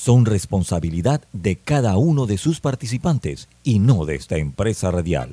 son responsabilidad de cada uno de sus participantes y no de esta empresa radial.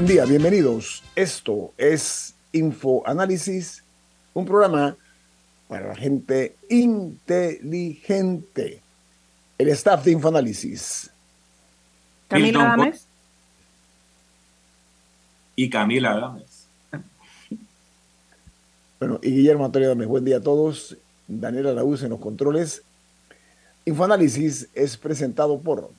Buen día, bienvenidos. Esto es Infoanálisis, un programa para la gente inteligente. El staff de Infoanálisis. Camila Adames. Y Camila Adames. Bueno, y Guillermo Antonio Adames. Buen día a todos. Daniela Araúz en los controles. Infoanálisis es presentado por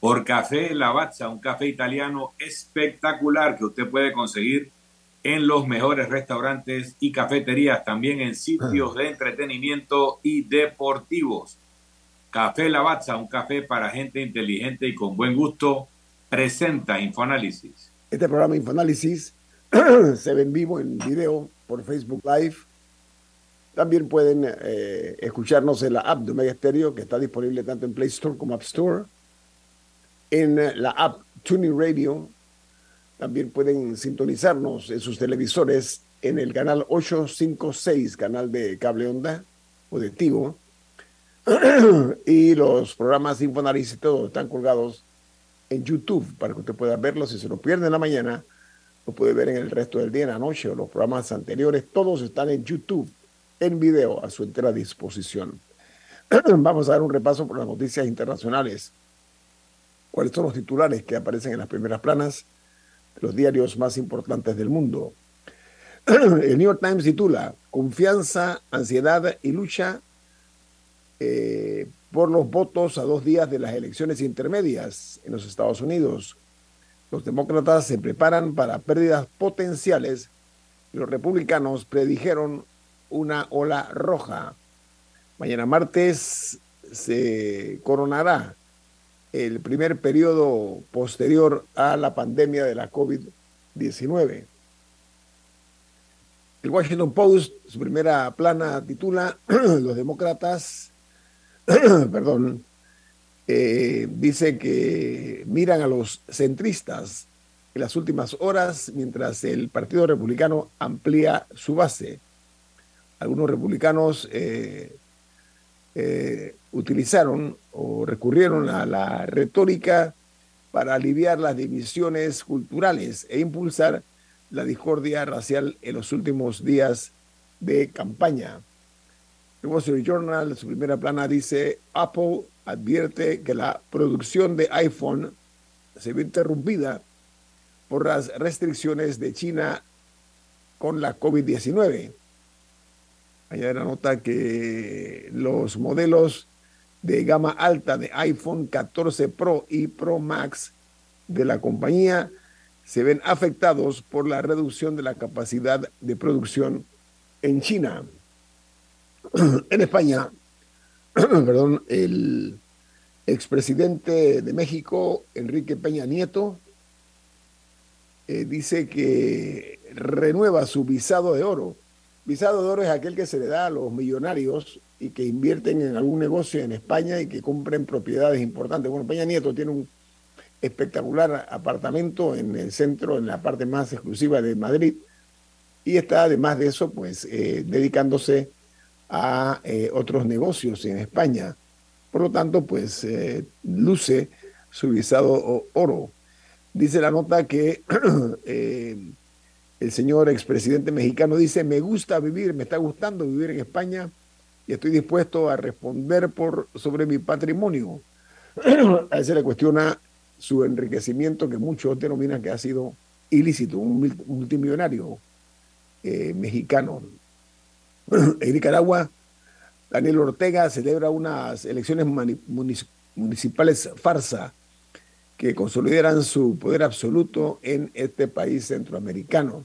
por Café Lavazza, un café italiano espectacular que usted puede conseguir en los mejores restaurantes y cafeterías, también en sitios de entretenimiento y deportivos. Café Lavazza, un café para gente inteligente y con buen gusto, presenta Infoanálisis. Este programa Infoanálisis se ve en vivo, en video, por Facebook Live. También pueden eh, escucharnos en la app de Omega Stereo, que está disponible tanto en Play Store como App Store en eh, la app Tuning Radio. También pueden sintonizarnos en sus televisores en el canal 856, canal de cable onda o de Tigo. y los programas Infonaris y todo están colgados en YouTube para que usted pueda verlos. Si se lo pierde en la mañana, lo puede ver en el resto del día, en la noche o los programas anteriores. Todos están en YouTube, en video, a su entera disposición. Vamos a dar un repaso por las noticias internacionales cuáles son los titulares que aparecen en las primeras planas de los diarios más importantes del mundo. El New York Times titula Confianza, ansiedad y lucha eh, por los votos a dos días de las elecciones intermedias en los Estados Unidos. Los demócratas se preparan para pérdidas potenciales y los republicanos predijeron una ola roja. Mañana martes se coronará el primer periodo posterior a la pandemia de la COVID-19. El Washington Post, su primera plana titula Los demócratas, perdón, eh, dice que miran a los centristas en las últimas horas mientras el Partido Republicano amplía su base. Algunos republicanos eh, eh, utilizaron o recurrieron a la retórica para aliviar las divisiones culturales e impulsar la discordia racial en los últimos días de campaña. El Wall Street Journal, su primera plana, dice, Apple advierte que la producción de iPhone se ve interrumpida por las restricciones de China con la COVID-19. Allá la nota que los modelos de gama alta de iPhone 14 Pro y Pro Max de la compañía se ven afectados por la reducción de la capacidad de producción en China. En España, perdón, el expresidente de México, Enrique Peña Nieto, eh, dice que renueva su visado de oro Visado de oro es aquel que se le da a los millonarios y que invierten en algún negocio en España y que compren propiedades importantes. Bueno, Peña Nieto tiene un espectacular apartamento en el centro, en la parte más exclusiva de Madrid, y está además de eso, pues, eh, dedicándose a eh, otros negocios en España. Por lo tanto, pues, eh, luce su visado oro. Dice la nota que el señor expresidente mexicano dice, me gusta vivir, me está gustando vivir en España y estoy dispuesto a responder por, sobre mi patrimonio. a él se le cuestiona su enriquecimiento que muchos denominan que ha sido ilícito, un multimillonario eh, mexicano. en Nicaragua, Daniel Ortega celebra unas elecciones municipales farsa que consolidaran su poder absoluto en este país centroamericano.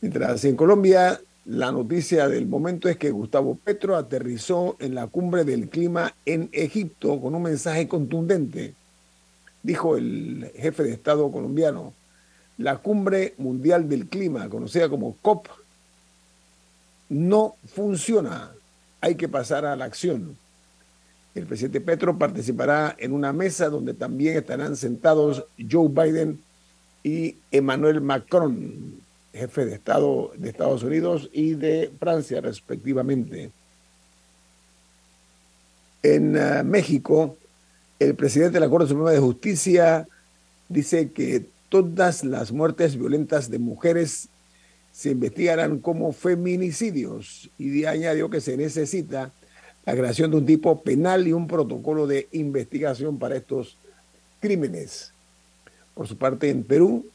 Mientras en Colombia la noticia del momento es que Gustavo Petro aterrizó en la cumbre del clima en Egipto con un mensaje contundente. Dijo el jefe de Estado colombiano, la cumbre mundial del clima, conocida como COP, no funciona. Hay que pasar a la acción. El presidente Petro participará en una mesa donde también estarán sentados Joe Biden y Emmanuel Macron, jefe de Estado de Estados Unidos y de Francia, respectivamente. En uh, México, el presidente de la Corte Suprema de Justicia dice que todas las muertes violentas de mujeres se investigarán como feminicidios y añadió que se necesita la creación de un tipo penal y un protocolo de investigación para estos crímenes. Por su parte, en Perú,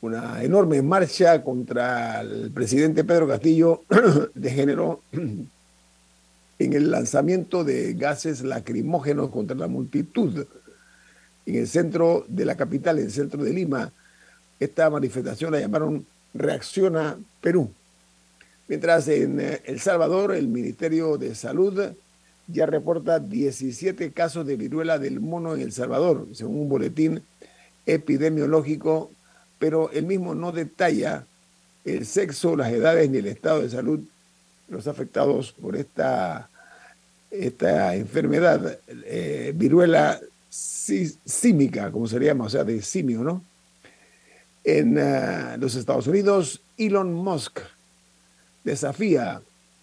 una enorme marcha contra el presidente Pedro Castillo degeneró en el lanzamiento de gases lacrimógenos contra la multitud. En el centro de la capital, en el centro de Lima, esta manifestación la llamaron Reacciona Perú. Mientras en eh, El Salvador, el Ministerio de Salud ya reporta 17 casos de viruela del mono en El Salvador, según un boletín epidemiológico, pero el mismo no detalla el sexo, las edades ni el estado de salud de los afectados por esta, esta enfermedad, eh, viruela símica, como se llama, o sea, de simio, ¿no? En uh, los Estados Unidos, Elon Musk desafía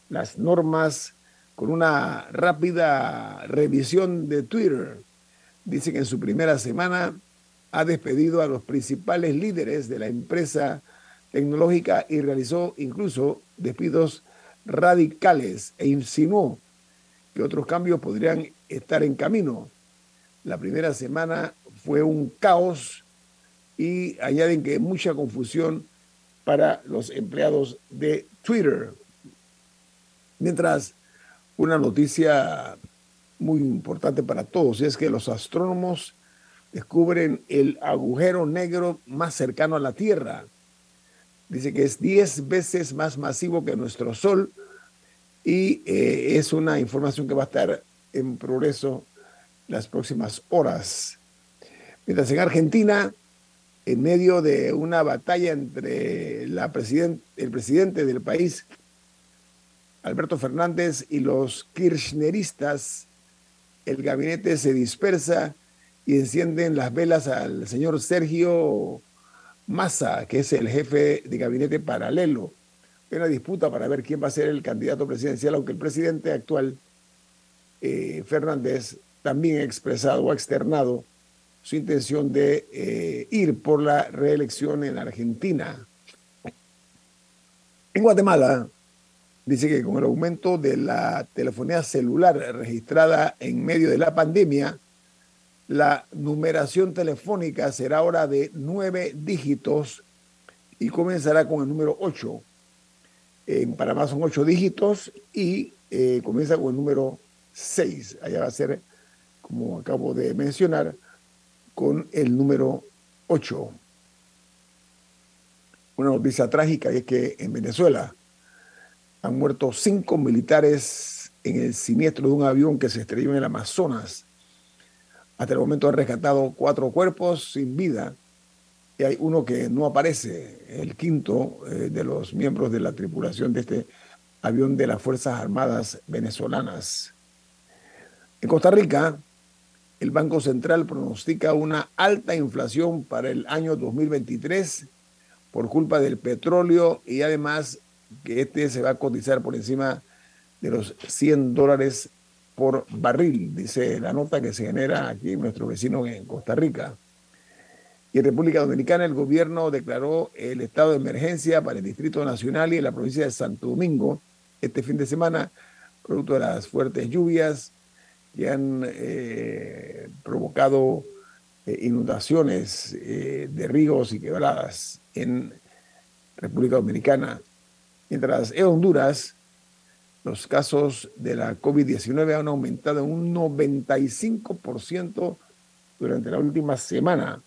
las normas con una rápida revisión de Twitter. Dice que en su primera semana ha despedido a los principales líderes de la empresa tecnológica y realizó incluso despidos radicales e insinuó que otros cambios podrían estar en camino. La primera semana fue un caos y añaden que mucha confusión para los empleados de Twitter. Mientras una noticia muy importante para todos, y es que los astrónomos descubren el agujero negro más cercano a la Tierra. Dice que es 10 veces más masivo que nuestro Sol y eh, es una información que va a estar en progreso las próximas horas. Mientras en Argentina, en medio de una batalla entre la el presidente del país Alberto Fernández y los kirchneristas, el gabinete se dispersa y encienden las velas al señor Sergio Massa, que es el jefe de gabinete paralelo. Hay una disputa para ver quién va a ser el candidato presidencial, aunque el presidente actual, eh, Fernández, también ha expresado o ha externado su intención de eh, ir por la reelección en Argentina. En Guatemala, dice que con el aumento de la telefonía celular registrada en medio de la pandemia, la numeración telefónica será ahora de nueve dígitos y comenzará con el número ocho. En Panamá son ocho dígitos y eh, comienza con el número seis. Allá va a ser, como acabo de mencionar, con el número ocho. Una noticia trágica es que en Venezuela han muerto cinco militares en el siniestro de un avión que se estrelló en el Amazonas. Hasta el momento han rescatado cuatro cuerpos sin vida y hay uno que no aparece, el quinto eh, de los miembros de la tripulación de este avión de las Fuerzas Armadas venezolanas. En Costa Rica, el Banco Central pronostica una alta inflación para el año 2023 por culpa del petróleo y además que este se va a cotizar por encima de los 100 dólares por barril, dice la nota que se genera aquí nuestro vecino en Costa Rica. Y en República Dominicana el gobierno declaró el estado de emergencia para el Distrito Nacional y en la provincia de Santo Domingo este fin de semana, producto de las fuertes lluvias que han eh, provocado eh, inundaciones eh, de ríos y quebradas en República Dominicana. Mientras en Honduras, los casos de la COVID-19 han aumentado en un 95% durante la última semana.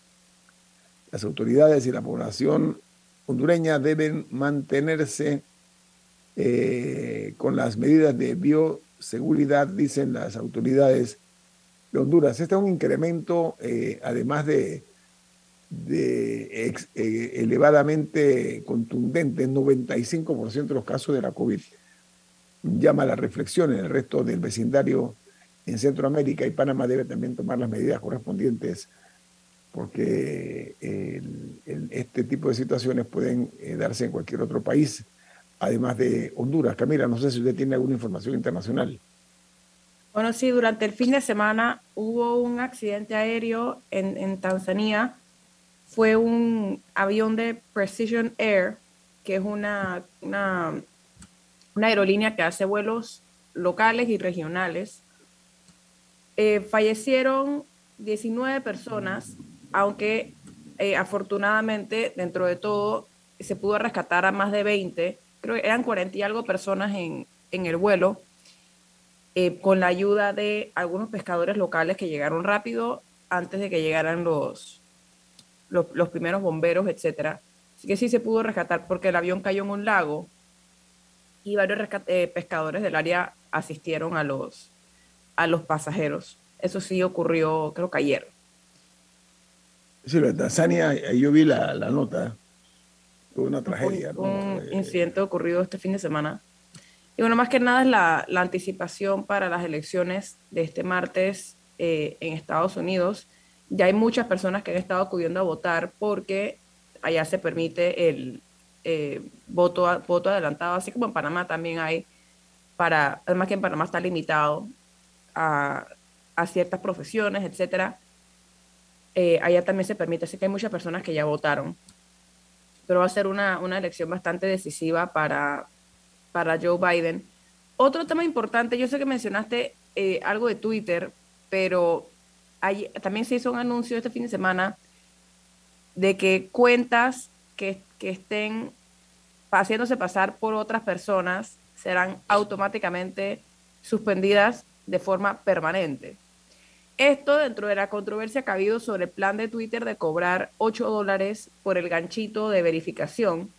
Las autoridades y la población hondureña deben mantenerse eh, con las medidas de bioseguridad, dicen las autoridades de Honduras. Este es un incremento, eh, además de, de eh, elevadamente contundente, 95% de los casos de la COVID. Llama a la reflexión en el resto del vecindario en Centroamérica y Panamá debe también tomar las medidas correspondientes porque este tipo de situaciones pueden eh, darse en cualquier otro país, además de Honduras. Camila, no sé si usted tiene alguna información internacional. Bueno, sí, durante el fin de semana hubo un accidente aéreo en, Tanzania. Fue un avión de Precision Air, que es una, una, aerolínea que hace vuelos locales y regionales. Eh, fallecieron 19 personas, aunque eh, afortunadamente dentro de todo se pudo rescatar a más de 20, creo que eran 40 y algo personas en, en el vuelo eh, con la ayuda de algunos pescadores locales que llegaron rápido antes de que llegaran los, los, primeros bomberos, etc. Así que sí se pudo rescatar porque el avión cayó en un lago y varios eh, pescadores del área asistieron a los, a los pasajeros. Eso sí ocurrió, creo que ayer. Sí, en Tanzania, yo vi la, la nota, fue una tragedia. Un, eh, incidente ocurrido este fin de semana. Y bueno, más que nada es la, anticipación para las elecciones de este martes eh, en Estados Unidos. Ya hay muchas personas que han estado acudiendo a votar porque allá se permite el eh, voto, voto adelantado, así como en Panamá también hay, para, además que en Panamá está limitado a, ciertas profesiones, etcétera. Eh, allá también se permite, así que hay muchas personas que ya votaron. Pero va a ser una, una elección bastante decisiva para, para Joe Biden. Otro tema importante, yo sé que mencionaste eh, algo de Twitter, pero también se hizo un anuncio este fin de semana de que cuentas que, que estén haciéndose pasar por otras personas serán automáticamente suspendidas de forma permanente. Esto dentro de la controversia que ha habido sobre el plan de Twitter de cobrar 8 dólares por el ganchito de verificación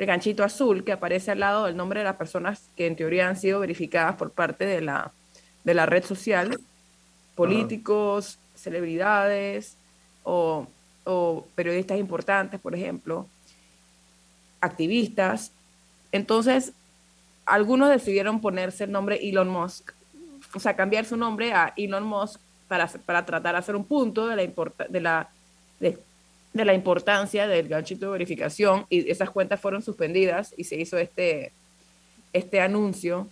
el ganchito azul que aparece al lado del nombre de las personas que en teoría han sido verificadas por parte de la, de la red social, políticos, celebridades o, periodistas importantes, por ejemplo, activistas. Entonces, algunos decidieron ponerse el nombre Elon Musk, o sea, cambiar su nombre a Elon Musk para, para tratar de hacer un punto de la, de la de de la importancia del ganchito de verificación y esas cuentas fueron suspendidas y se hizo este, este anuncio.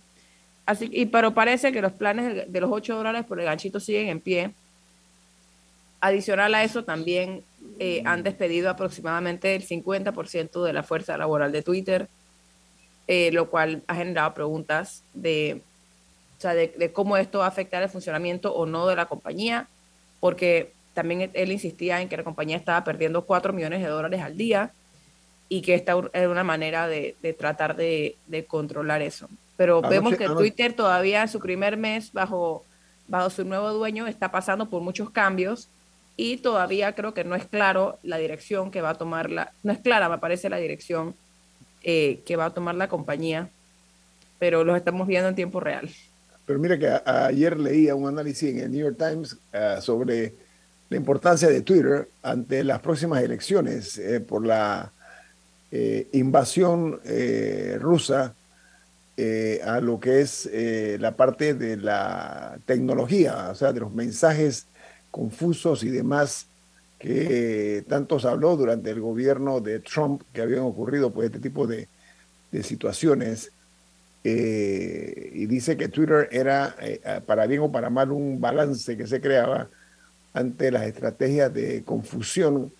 Así, y, pero parece que los planes de los 8 dólares por el ganchito siguen en pie. Adicional a eso, también eh, han despedido aproximadamente el 50% de la fuerza laboral de Twitter, eh, lo cual ha generado preguntas de, de, de cómo esto va a afectar el funcionamiento o no de la compañía, porque también él insistía en que la compañía estaba perdiendo 4 millones de dólares al día y que esta era una manera de, tratar de, controlar eso. Pero vemos que Twitter todavía en su primer mes bajo, bajo su nuevo dueño está pasando por muchos cambios y todavía creo que no es claro la dirección que va a tomar la, no es clara me parece la dirección eh, que va a tomar la compañía, pero los estamos viendo en tiempo real. Pero mira que ayer leía un análisis en el New York Times ah, sobre la importancia de Twitter ante las próximas elecciones eh, por la eh, invasión eh, rusa a lo que es la parte de la tecnología, o sea, de los mensajes confusos y demás que tanto se habló durante el gobierno de Trump que habían ocurrido pues este tipo de, de situaciones. y dice que Twitter era, para bien o para mal, un balance que se creaba ante las estrategias de confusión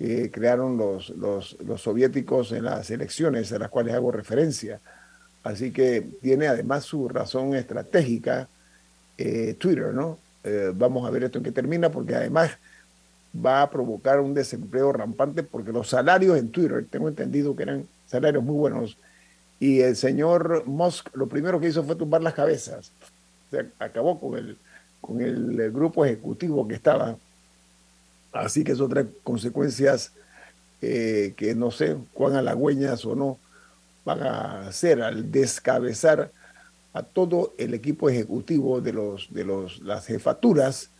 que crearon los, los, soviéticos en las elecciones a las cuales hago referencia. Así que tiene además su razón estratégica eh, Twitter, ¿no? Eh, vamos a ver esto en qué termina, porque además va a provocar un desempleo rampante, porque los salarios en Twitter, tengo entendido que eran salarios muy buenos, y el señor Musk lo primero que hizo fue tumbar las cabezas. O sea, acabó con el, con el, grupo ejecutivo que estaba Así que eso trae consecuencias eh, que no sé cuán halagüeñas o no van a ser al descabezar a todo el equipo ejecutivo de, los, de los, las jefaturas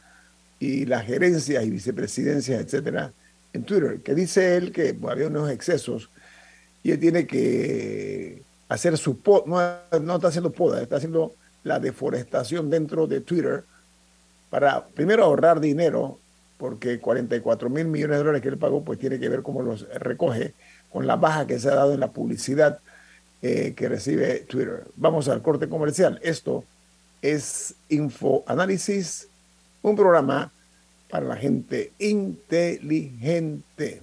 y las gerencias y vicepresidencias, etcétera, en Twitter, que dice él que había unos excesos y él tiene que hacer su poda, no, no está haciendo poda, está haciendo la deforestación dentro de Twitter para primero ahorrar dinero, porque 44 mil millones de dólares que él pagó, pues tiene que ver cómo los recoge con la baja que se ha dado en la publicidad eh, que recibe Twitter. Vamos al corte comercial. Esto es Infoanálisis, un programa para la gente inteligente.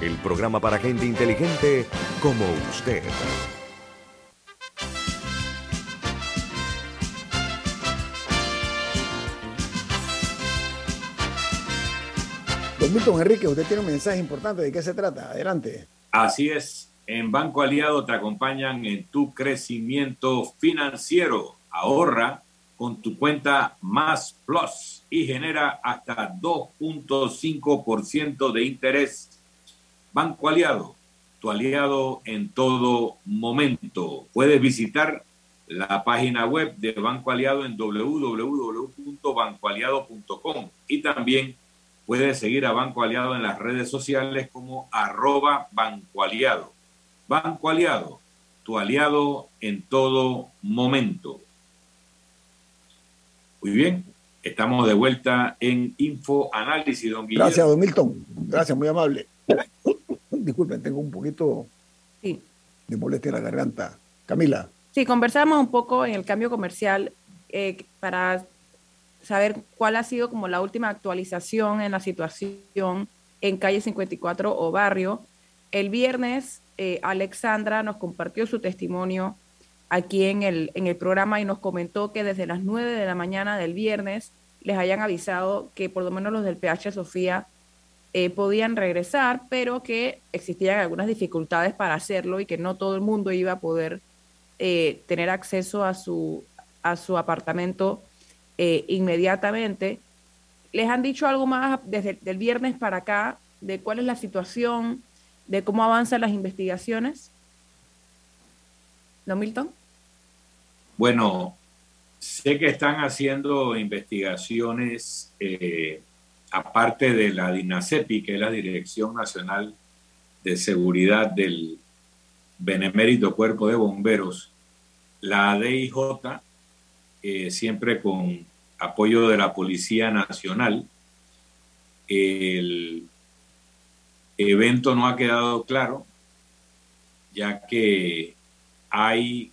el programa para gente inteligente como usted. Don Milton Enrique, usted tiene un mensaje importante. ¿De qué se trata? Adelante. Así es. En Banco Aliado te acompañan en tu crecimiento financiero. Ahorra con tu cuenta Más Plus y genera hasta 2.5% de interés. Banco Aliado, tu aliado en todo momento. Puedes visitar la página web de Banco Aliado en www.bancoaliado.com y también Puedes seguir a Banco Aliado en las redes sociales como arroba Banco Aliado. Banco Aliado, tu aliado en todo momento. Muy bien, estamos de vuelta en Info Análisis, don Guillermo. Gracias, don Milton. Gracias, muy amable. Disculpen, tengo un poquito Sí. de molestia en la garganta. Camila. Sí, conversamos un poco en el cambio comercial eh, para saber cuál ha sido como la última actualización en la situación en calle 54 o barrio. El viernes, eh, Alexandra nos compartió su testimonio aquí en el, en el programa y nos comentó que desde las 9 de la mañana del viernes les hayan avisado que por lo menos los del PH Sofía eh, podían regresar, pero que existían algunas dificultades para hacerlo y que no todo el mundo iba a poder eh, tener acceso a su, a su apartamento eh, inmediatamente. ¿Les han dicho algo más desde el viernes para acá de cuál es la situación, de cómo avanzan las investigaciones? ¿No? Bueno, sé que están haciendo investigaciones aparte de la DINASEPI, que es la Dirección Nacional de Seguridad del Benemérito Cuerpo de Bomberos. la DIJ, eh, siempre con apoyo de la Policía Nacional, el evento no ha quedado claro, ya que hay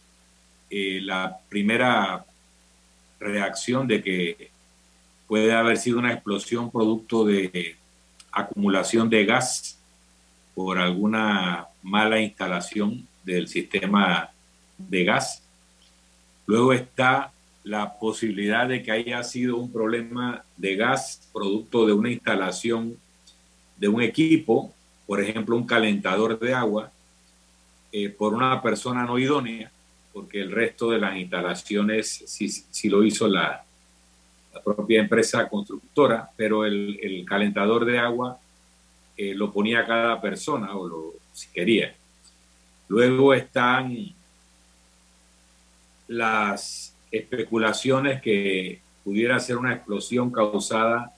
eh, la primera reacción de que puede haber sido una explosión producto de acumulación de gas por alguna mala instalación del sistema de gas. Luego está la posibilidad de que haya sido un problema de gas producto de una instalación de un equipo, por ejemplo, un calentador de agua, eh, por una persona no idónea, porque el resto de las instalaciones sí, lo hizo la, propia empresa constructora, pero el, calentador de agua eh, lo ponía cada persona o lo, si quería. Luego están las especulaciones que pudiera ser una explosión causada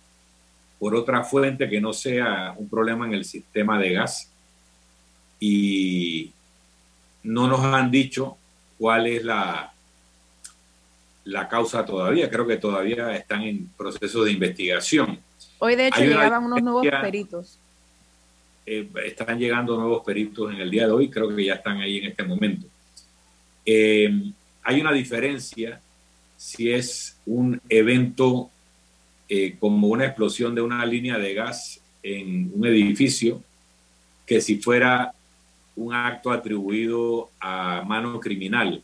por otra fuente que no sea un problema en el sistema de gas. Y no nos han dicho cuál es la, la causa todavía. Creo que todavía están en proceso de investigación. Hoy, de hecho, llegaban unos nuevos peritos. Eh, están llegando nuevos peritos en el día de hoy, creo que ya están ahí en este momento. Eh, hay una diferencia si es un evento eh, como una explosión de una línea de gas en un edificio que si fuera un acto atribuido a mano criminal.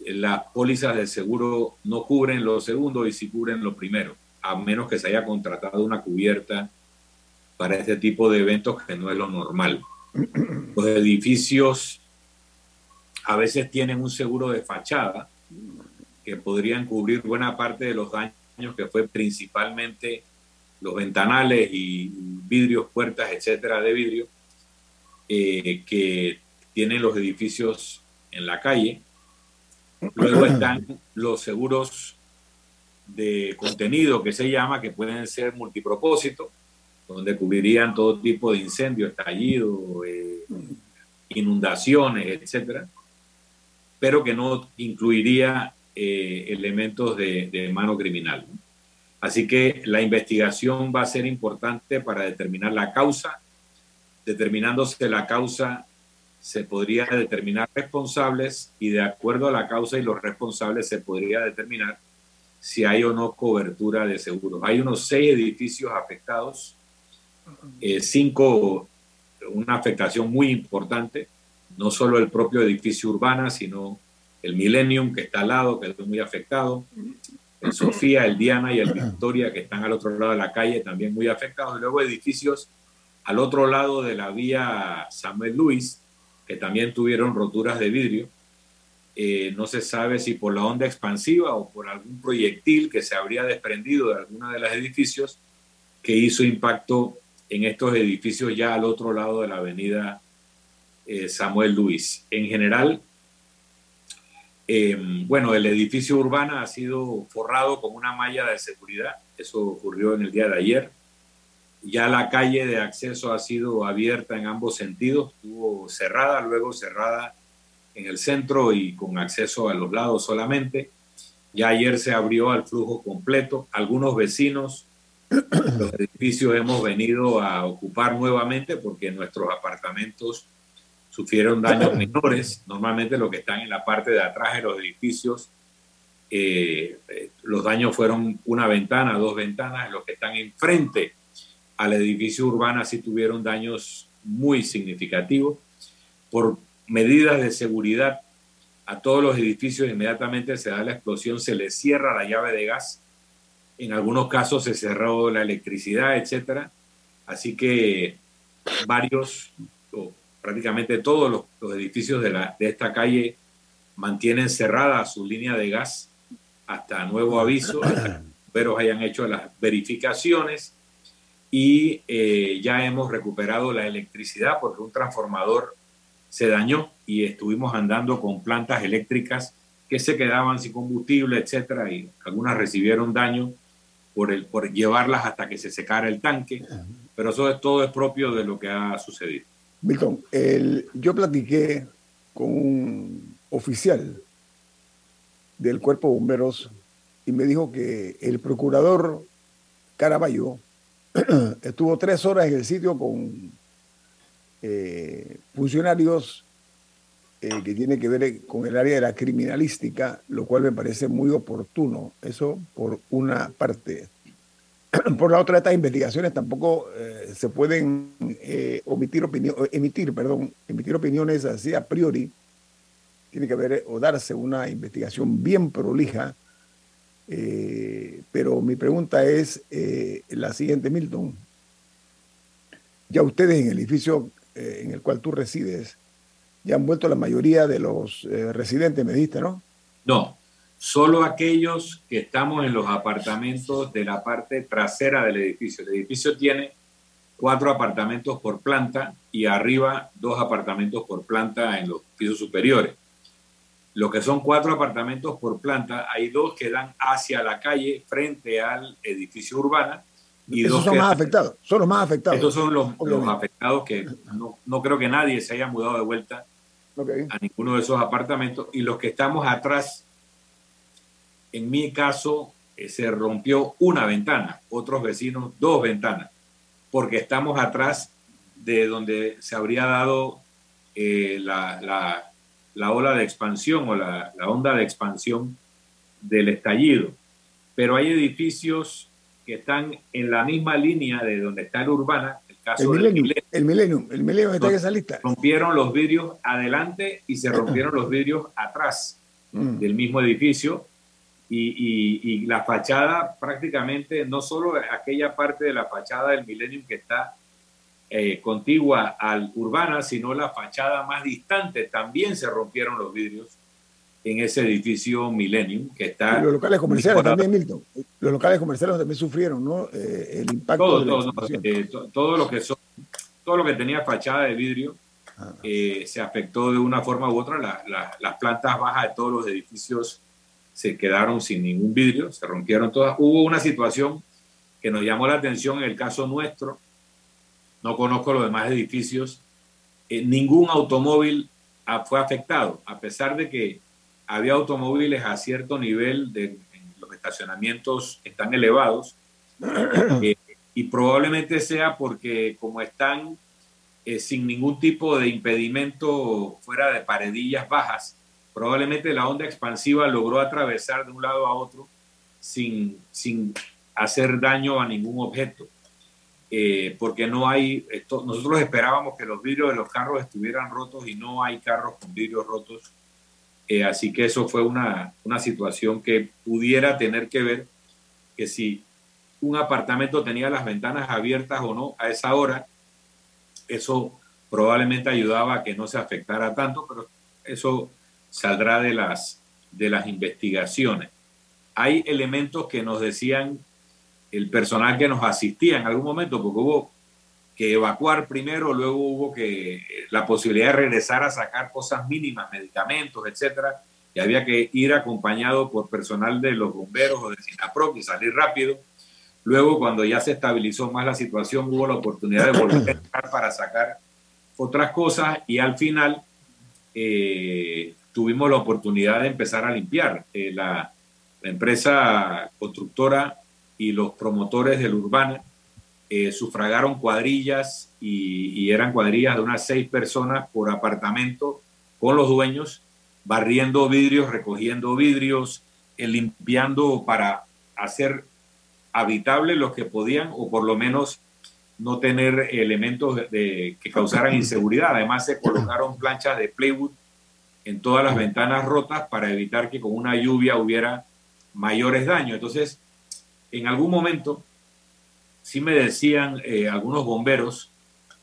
Las pólizas de seguro no cubren lo segundo y sí cubren lo primero, a menos que se haya contratado una cubierta para este tipo de eventos que no es lo normal. Los edificios a veces tienen un seguro de fachada que podrían cubrir buena parte de los daños que fue principalmente los ventanales y vidrios, puertas, etcétera, de vidrio, eh, que tienen los edificios en la calle. Luego están los seguros de contenido que se llama, que pueden ser multipropósito, donde cubrirían todo tipo de incendios, estallidos, eh, inundaciones, etcétera pero que no incluiría eh, elementos de, mano criminal. Así que la investigación va a ser importante para determinar la causa. Determinándose la causa, se podría determinar responsables y de acuerdo a la causa y los responsables se podría determinar si hay o no cobertura de seguros. Hay unos seis edificios afectados, eh, cinco, una afectación muy importante, no solo el propio edificio urbana, sino el Millennium que está al lado, que es muy afectado, el Sofía, el Diana y el Victoria que están al otro lado de la calle también muy afectados, y luego edificios al otro lado de la vía Samuel Luis, que también tuvieron roturas de vidrio. Eh, no se sabe si por la onda expansiva o por algún proyectil que se habría desprendido de alguna de los edificios que hizo impacto en estos edificios ya al otro lado de la avenida eh, Samuel Luis. En general, em, bueno, el edificio urbano ha sido forrado con una malla de seguridad. Eso ocurrió en el día de ayer. Ya la calle de acceso ha sido abierta en ambos sentidos. Estuvo cerrada, luego cerrada en el centro y con acceso a los lados solamente. Ya ayer se abrió al flujo completo. Algunos vecinos los edificios hemos venido a ocupar nuevamente porque nuestros apartamentos sufrieron daños menores. Normalmente los que están en la parte de atrás de los edificios, eh, eh, los daños fueron una ventana, dos ventanas. Los que están enfrente al edificio urbano sí tuvieron daños muy significativos. Por medidas de seguridad, a todos los edificios inmediatamente se da la explosión, se les cierra la llave de gas. En algunos casos se cerró la electricidad, etcétera. Así que varios prácticamente todos los, edificios de, la, de, esta calle mantienen cerrada su línea de gas hasta nuevo aviso, pero hayan hecho las verificaciones y eh, ya hemos recuperado la electricidad porque un transformador se dañó y estuvimos andando con plantas eléctricas que se quedaban sin combustible, etcétera, y algunas recibieron daño por, el, por llevarlas hasta que se secara el tanque, pero eso es, todo es propio de lo que ha sucedido. Milton, yo platiqué con un oficial del Cuerpo de Bomberos y me dijo que el procurador Caraballo estuvo tres horas en el sitio con eh, funcionarios eh, que tiene que ver con el área de la criminalística, lo cual me parece muy oportuno. Eso por una parte. Por la otra, estas investigaciones tampoco eh, se pueden omitir emitir, perdón, emitir opiniones así a priori. Tiene que haber o darse una investigación bien prolija. Pero mi pregunta es la siguiente, Milton. Ya ustedes en el edificio en el cual tú resides, ya han vuelto la mayoría de los eh, residentes, me diste, ¿no? No, solo aquellos que estamos en los apartamentos de la parte trasera del edificio. El edificio tiene cuatro apartamentos por planta y arriba dos apartamentos por planta en los pisos superiores. Lo que son cuatro apartamentos por planta, hay dos que dan hacia la calle frente al edificio urbano. Y Esos dos son más afectados, son los más afectados. Estos son los, los afectados que no, no, creo que nadie se haya mudado de vuelta a ninguno de esos apartamentos. Y los que estamos atrás, en mi caso, eh, se rompió una ventana, otros vecinos dos ventanas, porque estamos atrás de donde se habría dado eh, la, la, ola de expansión o la, la onda de expansión del estallido. Pero hay edificios que están en la misma línea de donde está el Urbana, el Millennium, el Millennium, está en esa lista. Rompieron los vidrios adelante y se rompieron los vidrios atrás mm. del mismo edificio. Y, la fachada prácticamente, no solo aquella parte de la fachada del Millennium que está eh, contigua al Urbana, sino la fachada más distante, también se rompieron los vidrios en ese edificio Millennium que está... los locales comerciales también, Milton. Los locales comerciales también sufrieron, ¿no? Eh, el impacto todo, eh, todo, lo que son, todo lo que tenía fachada de vidrio ah. eh, se afectó de una forma u otra. las plantas bajas de todos los edificios se quedaron sin ningún vidrio, se rompieron todas. Hubo una situación que nos llamó la atención en el caso nuestro. No conozco los demás edificios. ningún automóvil fue afectado, a pesar de que había automóviles a cierto nivel de los estacionamientos están elevados eh, y probablemente sea porque como están eh, sin ningún tipo de impedimento fuera de paredillas bajas, probablemente la onda expansiva logró atravesar de un lado a otro sin, sin hacer daño a ningún objeto. Eh, porque no hay, esto, nosotros esperábamos que los vidrios de los carros estuvieran rotos y no hay carros con vidrios rotos eh, así que eso fue una, una situación que pudiera tener que ver que si un apartamento tenía las ventanas abiertas o no a esa hora, eso probablemente ayudaba a que no se afectara tanto, pero eso saldrá de las, de las investigaciones. Hay elementos que nos decían el personal que nos asistía en algún momento, porque hubo que evacuar primero, luego hubo que eh, la posibilidad de regresar a sacar cosas mínimas, medicamentos, etcétera, y había que ir acompañado por personal de los bomberos o de SINAPROC y salir rápido. Luego, cuando ya se estabilizó más la situación, hubo la oportunidad de volver a entrar para sacar otras cosas y al final eh, tuvimos la oportunidad de empezar a limpiar. Eh, la, la, empresa constructora y los promotores del Urbana eh, sufragaron cuadrillas y, eran cuadrillas de unas seis personas por apartamento con los dueños, barriendo vidrios, recogiendo vidrios, eh, limpiando para hacer habitable los que podían o por lo menos no tener elementos que causaran inseguridad. Además se colocaron planchas de plywood en todas las ventanas rotas para evitar que con una lluvia hubiera mayores daños. Entonces, en algún momento sí me decían eh, algunos bomberos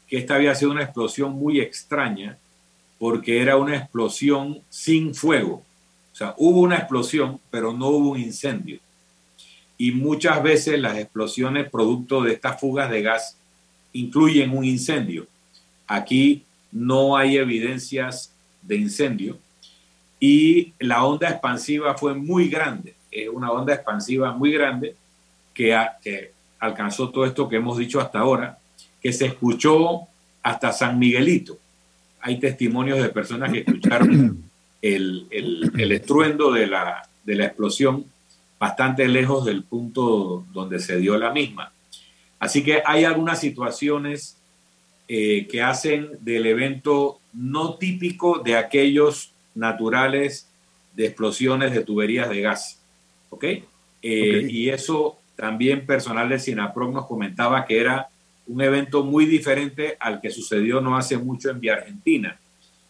que esta había sido una explosión muy extraña porque era una explosión sin fuego. O sea, hubo una explosión, pero no hubo un incendio. Y muchas veces las explosiones producto de estas fugas de gas incluyen un incendio. Aquí no hay evidencias de incendio y la onda expansiva fue muy grande. Es una onda expansiva muy grande que, que alcanzó todo esto que hemos dicho hasta ahora, que se escuchó hasta San Miguelito. Hay testimonios de personas que escucharon el, el, estruendo de la, de la explosión, bastante lejos del punto donde se dio la misma. Así que hay algunas situaciones eh, que hacen del evento no típico de aquellos naturales de explosiones de tuberías de gas. ¿Ok? Eh, y eso también personal de Sinaproc nos comentaba que era un evento muy diferente al que sucedió no hace mucho en Vía Argentina,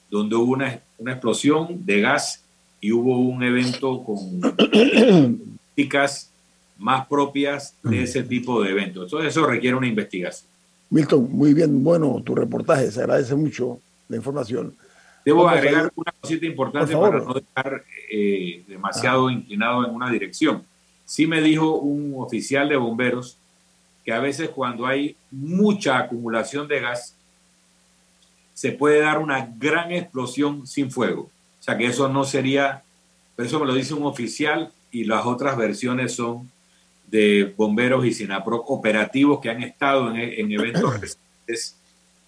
donde hubo una, una explosión de gas y hubo un evento con prácticas más propias de ese tipo de eventos. Entonces eso requiere una investigación. Milton, muy bien, bueno tu reportaje, se agradece mucho la información. Debo agregar una cosita importante para no estar eh, demasiado ah. inclinado en una dirección. Sí me dijo un oficial de bomberos que a veces cuando hay mucha acumulación de gas, se puede dar una gran explosión sin fuego. O sea que eso no sería, pero eso me lo dice un oficial y las otras versiones son de bomberos y SINAPRO operativos que han estado en, eventos recientes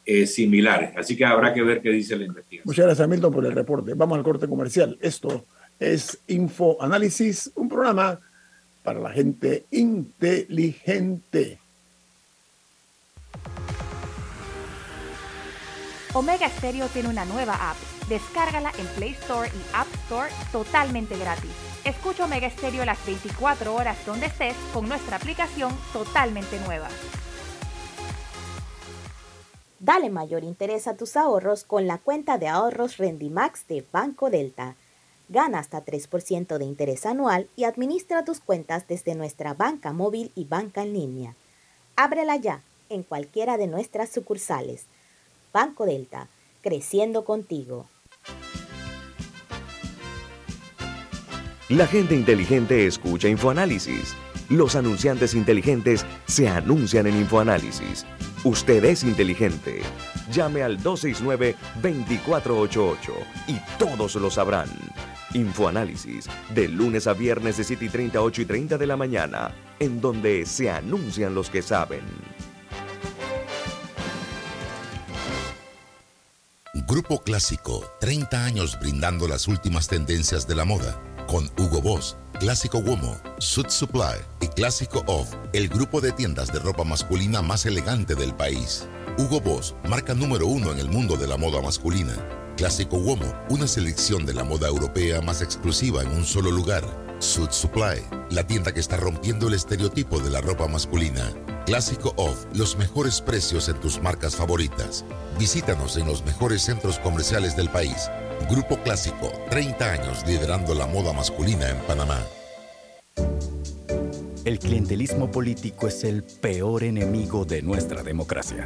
eh, similares. Así que habrá que ver qué dice la investigación. Muchas gracias, Milton, por el reporte. Vamos al corte comercial. Esto es Info Análisis, un programa para la gente inteligente. Omega Stereo tiene una nueva app. Descárgala en Play Store y App Store totalmente gratis. Escucha Omega Stereo las 24 horas donde estés con nuestra aplicación totalmente nueva. Dale mayor interés a tus ahorros con la cuenta de ahorros Rendimax de Banco Delta. Gana hasta 3% de interés anual y administra tus cuentas desde nuestra banca móvil y banca en línea. Ábrela ya en cualquiera de nuestras sucursales Banco Delta, creciendo contigo. La gente inteligente escucha InfoAnálisis. Los anunciantes inteligentes se anuncian en InfoAnálisis. Usted es inteligente. Llame al 269-2488 y todos lo sabrán. Infoanálisis, de lunes a viernes de 7 y 30, 8 y 30 de la mañana, en donde se anuncian los que saben. Grupo Clásico, 30 años brindando las últimas tendencias de la moda, con Hugo Boss, Clásico Womo, Suit Supply y Clásico Off, el grupo de tiendas de ropa masculina más elegante del país. Hugo Boss, marca número uno en el mundo de la moda masculina. Clásico Womo, una selección de la moda europea más exclusiva en un solo lugar. Suit Supply, la tienda que está rompiendo el estereotipo de la ropa masculina. Clásico Off, los mejores precios en tus marcas favoritas. Visítanos en los mejores centros comerciales del país. Grupo Clásico, 30 años liderando la moda masculina en Panamá. El clientelismo político es el peor enemigo de nuestra democracia,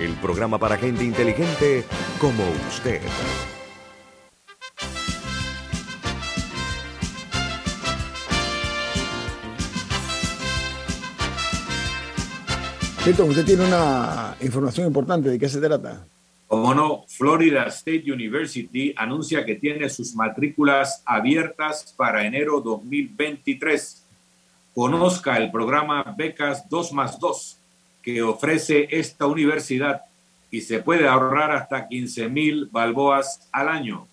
el programa para gente inteligente como usted. usted tiene una información importante. ¿De qué se trata? Como no, Florida State University anuncia que tiene sus matrículas abiertas para enero 2023. Conozca el programa Becas 2 más 2 que ofrece esta universidad y se puede ahorrar hasta 15 mil balboas al año.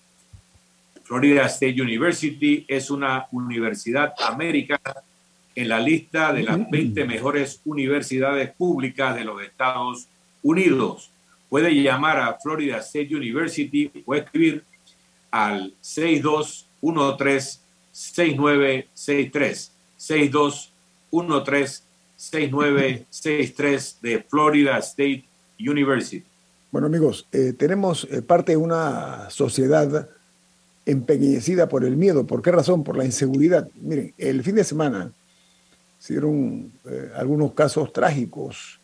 Florida State University es una universidad americana en la lista de las 20 mejores universidades públicas de los Estados Unidos. Puede llamar a Florida State University o escribir al 6213-6963. 6213-6963 de Florida State University. Bueno amigos, eh, tenemos eh, parte de una sociedad empequeñecida por el miedo. ¿Por qué razón? Por la inseguridad. Miren, el fin de semana hicieron eh, algunos casos trágicos.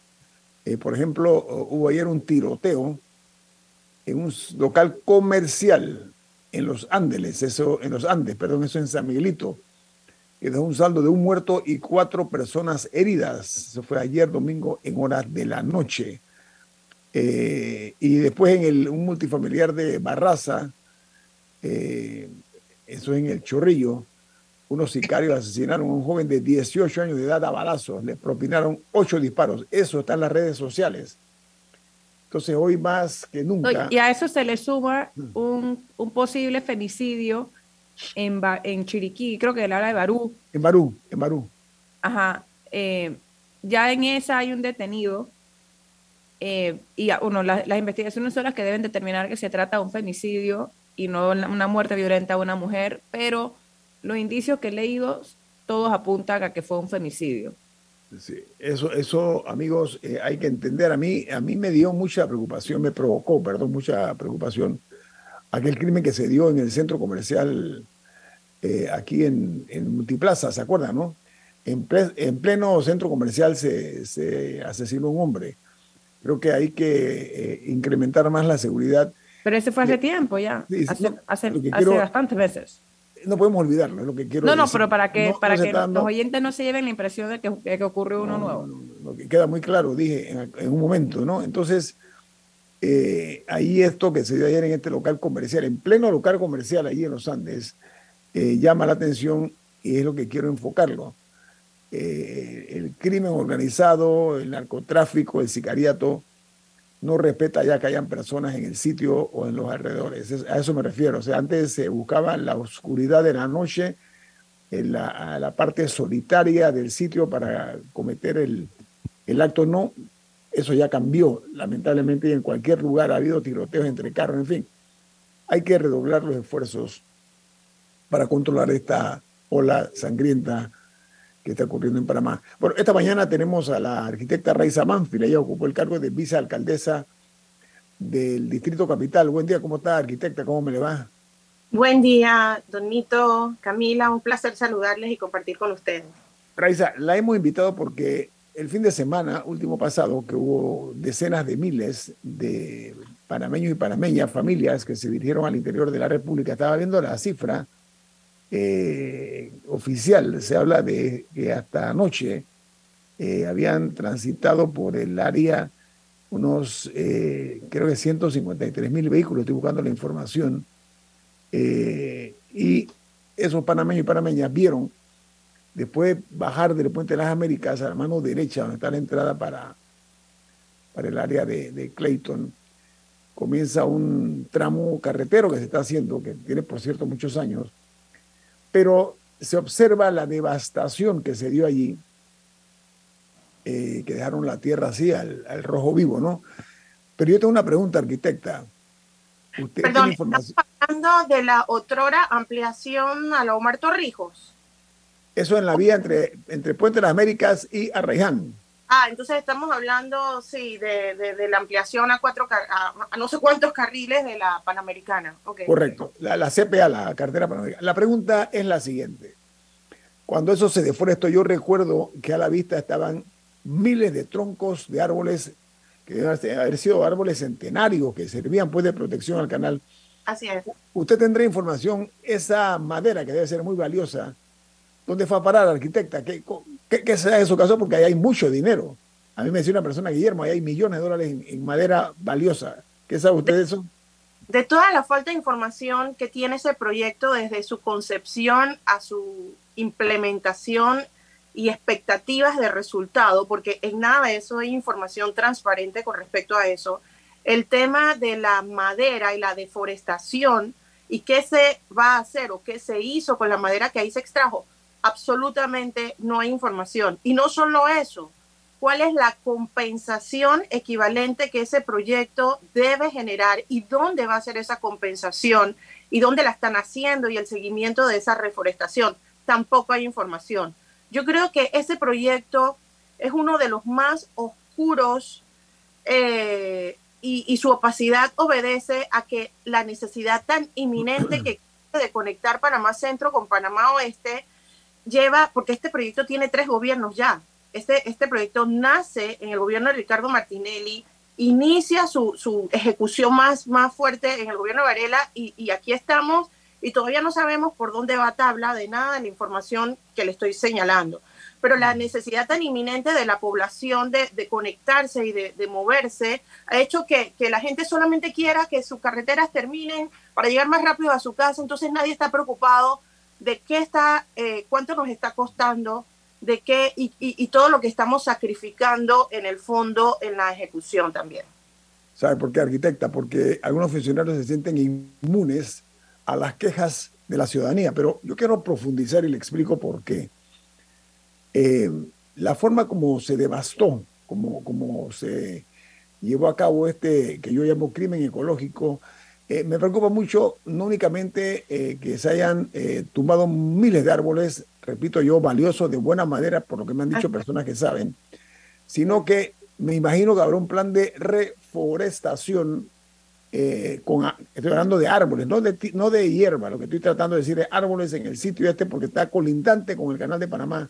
Por ejemplo, hubo ayer un tiroteo en un local comercial en los Andes, eso, en los Andes, perdón, eso en San Miguelito. Que dejó un saldo de un muerto y cuatro personas heridas. Se fue ayer domingo en horas de la noche. Eh, y después en el, un multifamiliar de Barraza, eh, eso en el Chorrillo, unos sicarios asesinaron a un joven de 18 años de edad a balazos, le propinaron ocho disparos. Eso está en las redes sociales. Entonces hoy más que nunca... Y a eso se le suma un, un posible femicidio en, en Chiriquí, creo que la área de Barú. En Barú, en Barú. Ajá. Eh, ya en esa hay un detenido eh, y bueno, las investigaciones son las que deben determinar que se trata de un femicidio y no una muerte violenta a una mujer, pero los indicios que he leído todos apuntan a que fue un femicidio. Sí, eso, eso, amigos, eh, hay que entender. A mí, a mí me dio mucha preocupación, me provocó, perdón, mucha preocupación aquel crimen que se dio en el centro comercial eh, aquí en, en, Multiplaza, ¿se acuerdan, no? En, en pleno centro comercial se, se, asesinó un hombre. Creo que hay que eh, incrementar más la seguridad. Pero ese fue hace tiempo ya, hace, hace, hace bastantes veces no podemos olvidarlo, es lo que quiero No, no, pero para que, para que los oyentes no se lleven la impresión de que, que ocurre uno nuevo. queda muy claro, dije en, un momento, ¿no? Entonces, eh, ahí esto que se dio ayer en este local comercial, en pleno local comercial, allí en los Andes, eh, llama la atención y es lo que quiero enfocarlo. Eh, el crimen organizado, el narcotráfico, el sicariato, no respeta ya que hayan personas en el sitio o en los alrededores. A eso me refiero. O sea, antes se buscaba la oscuridad de la noche, en la, parte solitaria del sitio para cometer el acto. No, eso ya cambió, lamentablemente, y en cualquier lugar ha habido tiroteos entre carros, en fin. Hay que redoblar los esfuerzos para controlar esta ola sangrienta que está ocurriendo en Panamá. Bueno, esta mañana tenemos a la arquitecta Raiza Manfil, ella ocupó el cargo de vicealcaldesa del Distrito Capital. Buen día, ¿cómo está, arquitecta? ¿Cómo me le va? Buen día, Don Nito, Camila, un placer saludarles y compartir con ustedes. Raiza, la hemos invitado porque el fin de semana, último pasado, que hubo decenas de miles de panameños y panameñas, familias que se dirigieron al interior de la República, estaba viendo la cifra eh, oficial, se habla de que hasta anoche eh, habían transitado por el área unos, eh, creo que 153 mil vehículos, estoy buscando la información, y esos panameños y panameñas vieron después bajar del puente de las Américas a la mano derecha, donde está la entrada para, para el área de, de Clayton, comienza un tramo carretero que se está haciendo, que tiene por cierto muchos años, pero se observa la devastación que se dio allí, eh, que dejaron la tierra así al, rojo vivo, ¿no? Pero yo tengo una pregunta, arquitecta. ¿Usted Perdón, ¿estamos hablando de la otrora ampliación a la Omar Torrijos? Eso en la vía entre, entre Puente de las Américas y Arreján. Ah, entonces estamos hablando, sí, de, de, la ampliación a cuatro, a, no sé cuántos carriles de la Panamericana. Correcto, la, la, CPA, la cartera panamericana. La pregunta es la siguiente. Cuando eso se deforestó, yo recuerdo que a la vista estaban miles de troncos de árboles que deben haber sido árboles centenarios que servían pues de protección al canal. Así es. Usted tendrá información, esa madera que debe ser muy valiosa, ¿dónde fue a parar, arquitecta? ¿Qué, ¿Qué, qué sea eso caso? Porque ahí hay mucho dinero. A mí me decía una persona, Guillermo, ahí hay millones de dólares en, madera valiosa. ¿Qué sabe usted de eso? De toda la falta de información que tiene ese proyecto desde su concepción a su implementación y expectativas de resultado, porque en nada de eso hay información transparente con respecto a eso. El tema de la madera y la deforestación y qué se va a hacer o qué se hizo con la madera que ahí se extrajo, absolutamente no hay información. Y no solo eso, cuál es la compensación equivalente que ese proyecto debe generar y dónde va a ser esa compensación y dónde la están haciendo y el seguimiento de esa reforestación. Tampoco hay información. Yo creo que ese proyecto es uno de los más oscuros eh, y, y, su opacidad obedece a que la necesidad tan inminente que de conectar Panamá Centro con Panamá Oeste lleva, porque este proyecto tiene tres gobiernos ya. Este, este proyecto nace en el gobierno de Ricardo Martinelli, inicia su, su ejecución más, más fuerte en el gobierno de Varela y, y, aquí estamos y todavía no sabemos por dónde va tabla de nada de la información que le estoy señalando. Pero la necesidad tan inminente de la población de, conectarse y de, moverse ha hecho que, la gente solamente quiera que sus carreteras terminen para llegar más rápido a su casa, entonces nadie está preocupado de qué está, eh, cuánto nos está costando, de qué y, todo lo que estamos sacrificando en el fondo en la ejecución también. ¿Sabe por qué, arquitecta? Porque algunos funcionarios se sienten inmunes a las quejas de la ciudadanía, pero yo quiero profundizar y le explico por qué. Eh, la forma como se devastó, como, como se llevó a cabo este que yo llamo crimen ecológico, eh, me preocupa mucho no únicamente eh, que se hayan tumbado miles de árboles, repito yo, valiosos de buena manera, por lo que me han dicho personas que saben, sino que me imagino que habrá un plan de reforestación eh, con, estoy hablando de árboles, no de, no de hierba, lo que estoy tratando de decir es árboles en el sitio este porque está colindante con el canal de Panamá.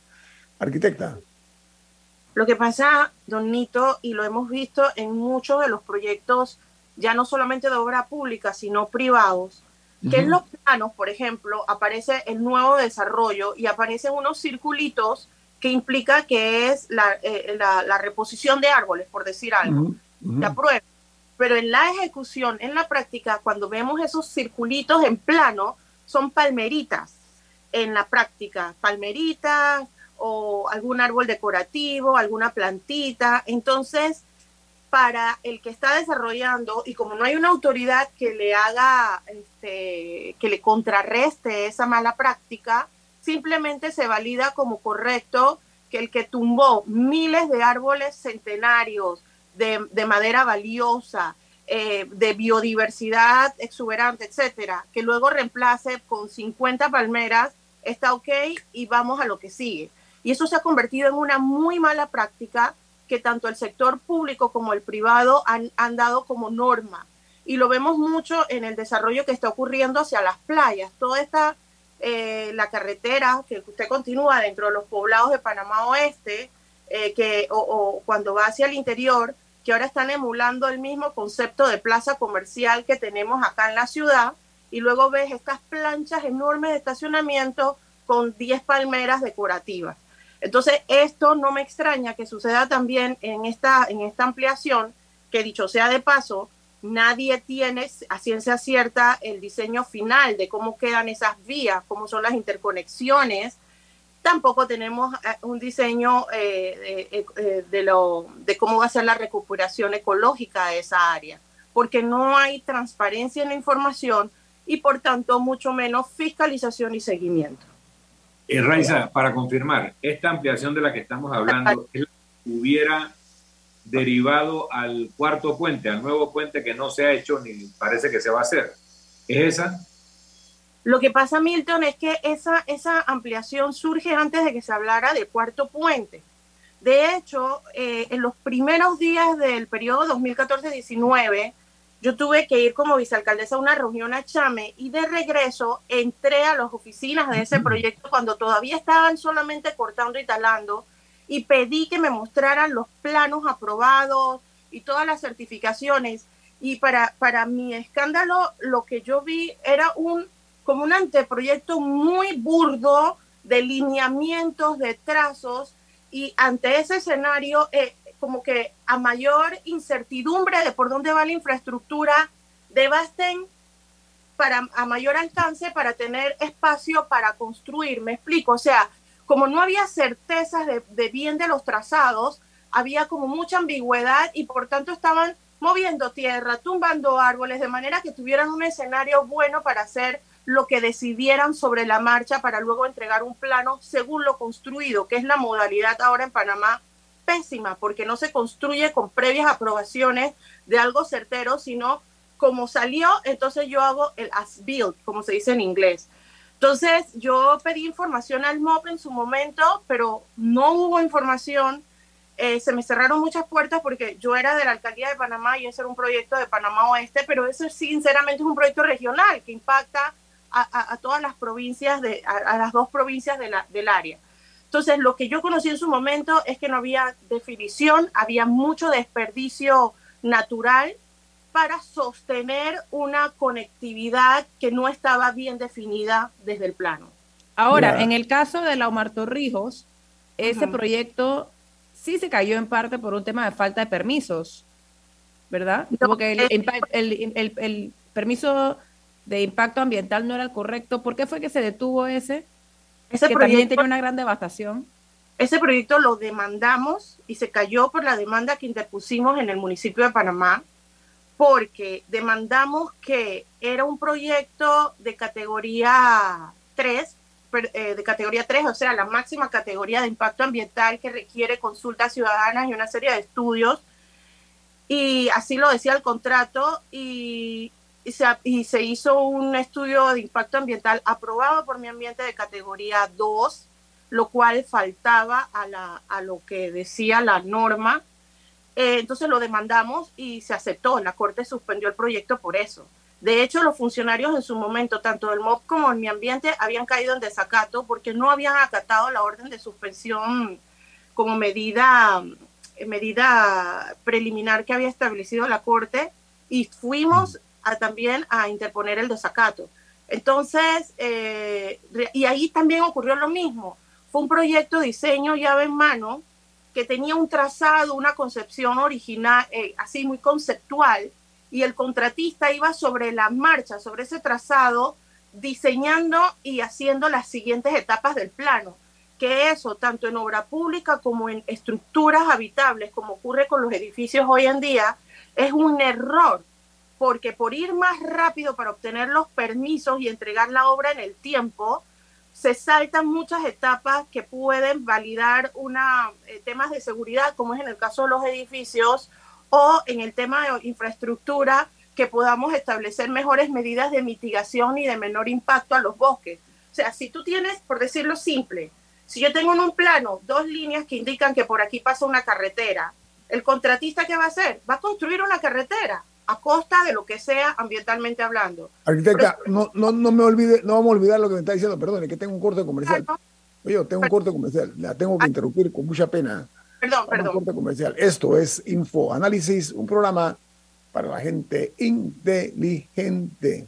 Arquitecta. Lo que pasa, don Nito, y lo hemos visto en muchos de los proyectos, ya no solamente de obra pública, sino privados, que en los planos, por ejemplo, aparece el nuevo desarrollo y aparecen unos circulitos que implica que es la, eh, la, reposición de árboles, por decir algo. La prueba pero en la ejecución, en la práctica, cuando vemos esos circulitos en plano, son palmeritas en la práctica, palmeritas o algún árbol decorativo, alguna plantita. Entonces, para el que está desarrollando, y como no hay una autoridad que le haga, este, que le contrarreste esa mala práctica, simplemente se valida como correcto que el que tumbó miles de árboles centenarios, de, madera valiosa, eh, de biodiversidad exuberante, etcétera, que luego reemplace con 50 palmeras, está ok y vamos a lo que sigue. Y eso se ha convertido en una muy mala práctica que tanto el sector público como el privado han, han dado como norma. Y lo vemos mucho en el desarrollo que está ocurriendo hacia las playas. Toda esta, eh, la carretera que usted continúa dentro de los poblados de Panamá Oeste, eh, que, o cuando va hacia el interior, que ahora están emulando el mismo concepto de plaza comercial que tenemos acá en la ciudad, y luego ves estas planchas enormes de estacionamiento con 10 palmeras decorativas. Entonces, esto no me extraña que suceda también en esta, en esta ampliación, que dicho sea de paso, nadie tiene a ciencia cierta el diseño final de cómo quedan esas vías, cómo son las interconexiones, tampoco tenemos eh, un diseño eh, eh, de, lo, de cómo va a ser la recuperación ecológica de esa área, porque no hay transparencia en la información y por tanto mucho menos fiscalización y seguimiento. Raiza, para confirmar, esta ampliación de la que estamos hablando es la que hubiera derivado al cuarto puente, al nuevo puente que no se ha hecho ni parece que se va a hacer. ¿Es esa? Lo que pasa, Milton, es que esa, esa ampliación surge antes de que se hablara del cuarto puente. De hecho, eh, en los primeros días del periodo 2014-19, yo tuve que ir como vicealcaldesa a una reunión a Chame y de regreso entré a las oficinas de ese proyecto cuando todavía estaban solamente cortando y talando y pedí que me mostraran los planos aprobados y todas las certificaciones. Y para, para mi escándalo, lo que yo vi era un como un anteproyecto muy burdo de lineamientos, de trazos, y ante ese escenario, eh, como que a mayor incertidumbre de por dónde va la infraestructura, debasten para, a mayor alcance para tener espacio para construir. Me explico, o sea, como no había certezas de, de bien de los trazados, había como mucha ambigüedad y por tanto estaban moviendo tierra, tumbando árboles, de manera que tuvieran un escenario bueno para hacer lo que decidieran sobre la marcha para luego entregar un plano según lo construido, que es la modalidad ahora en Panamá pésima, porque no se construye con previas aprobaciones de algo certero, sino como salió, entonces yo hago el as-built, como se dice en inglés. Entonces yo pedí información al MOP en su momento, pero no hubo información. Eh, se me cerraron muchas puertas porque yo era de la alcaldía de Panamá y ese era un proyecto de Panamá Oeste, pero ese sinceramente es un proyecto regional que impacta a, todas las provincias, de, a, las dos provincias de la, del área. Entonces, lo que yo conocí en su momento es que no había definición, había mucho desperdicio natural para sostener una conectividad que no estaba bien definida desde el plano. Ahora, en el caso de la Omar Torrijos, ese proyecto sí se cayó en parte por un tema de falta de permisos, ¿verdad? Porque el, permiso de impacto ambiental no era el correcto. ¿Por qué fue que se detuvo ese? Ese que también tenía una gran devastación. Ese proyecto lo demandamos y se cayó por la demanda que interpusimos en el municipio de Panamá, porque demandamos que era un proyecto de categoría 3 eh, de categoría 3, o sea, la máxima categoría de impacto ambiental que requiere consultas ciudadanas y una serie de estudios. Y así lo decía el contrato y, se, y se hizo un estudio de impacto ambiental aprobado por mi ambiente de categoría 2, lo cual faltaba a, la, a lo que decía la norma. Eh, entonces lo demandamos y se aceptó. La Corte suspendió el proyecto por eso. De hecho, los funcionarios en su momento, tanto del MOB como en mi ambiente, habían caído en desacato porque no habían acatado la orden de suspensión como medida, medida preliminar que había establecido la Corte y fuimos a, también a interponer el desacato. Entonces, eh, y ahí también ocurrió lo mismo. Fue un proyecto de diseño llave en mano que tenía un trazado, una concepción original, eh, así muy conceptual, y el contratista iba sobre la marcha, sobre ese trazado, diseñando y haciendo las siguientes etapas del plano. Que eso, tanto en obra pública como en estructuras habitables, como ocurre con los edificios hoy en día, es un error, porque por ir más rápido para obtener los permisos y entregar la obra en el tiempo, se saltan muchas etapas que pueden validar una, eh, temas de seguridad, como es en el caso de los edificios, o en el tema de infraestructura, que podamos establecer mejores medidas de mitigación y de menor impacto a los bosques. O sea, si tú tienes, por decirlo simple, si yo tengo en un plano dos líneas que indican que por aquí pasa una carretera, el contratista ¿qué va a hacer? Va a construir una carretera a costa de lo que sea ambientalmente hablando. Arquitecta, no, no, no me olvide, no vamos a olvidar lo que me está diciendo, perdón, es que tengo un corte comercial. Oye, tengo un corte comercial, la tengo que interrumpir con mucha pena. Perdón, perdón. comercial. Esto es Info Análisis, un programa para la gente inteligente.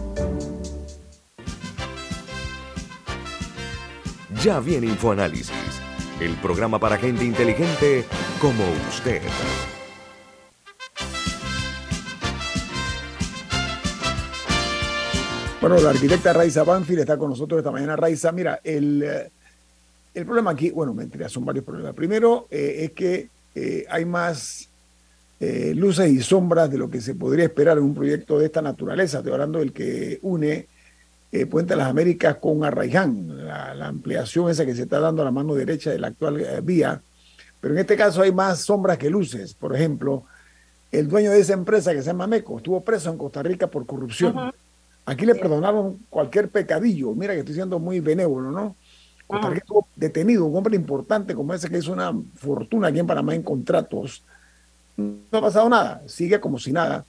Ya viene InfoAnálisis, el programa para gente inteligente como usted. Bueno, la arquitecta Raiza Banfield está con nosotros esta mañana. Raiza, mira, el, el problema aquí, bueno, mentira, son varios problemas. Primero eh, es que eh, hay más eh, luces y sombras de lo que se podría esperar en un proyecto de esta naturaleza. Estoy hablando del que une Puente de las Américas con Arraiján, la, la, ampliación esa que se está dando a la mano derecha de la actual vía. Pero en este caso hay más sombras que luces. Por ejemplo, el dueño de esa empresa que se llama MECO estuvo preso en Costa Rica por corrupción. Aquí le perdonaron cualquier pecadillo. Mira que estoy siendo muy benévolo, ¿no? Costa Rica estuvo detenido, un hombre importante como ese que hizo una fortuna aquí en Panamá en contratos. No ha pasado nada, sigue como si nada,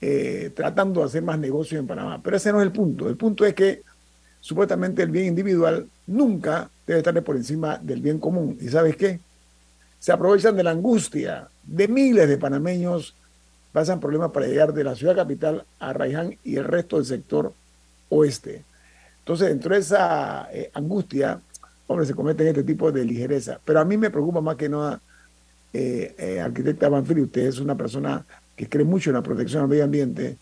eh, tratando de hacer más negocios en Panamá. Pero ese no es el punto. El punto es que supuestamente el bien individual nunca debe estar por encima del bien común. ¿Y sabes qué? Se aprovechan de la angustia de miles de panameños pasan problemas para llegar de la ciudad capital a Raiján y el resto del sector oeste. Entonces, dentro de esa eh, angustia, hombre, se cometen este tipo de ligereza. Pero a mí me preocupa más que nada, eh, eh, arquitecta Banfili, usted es una persona que cree mucho en la protección al medio ambiente,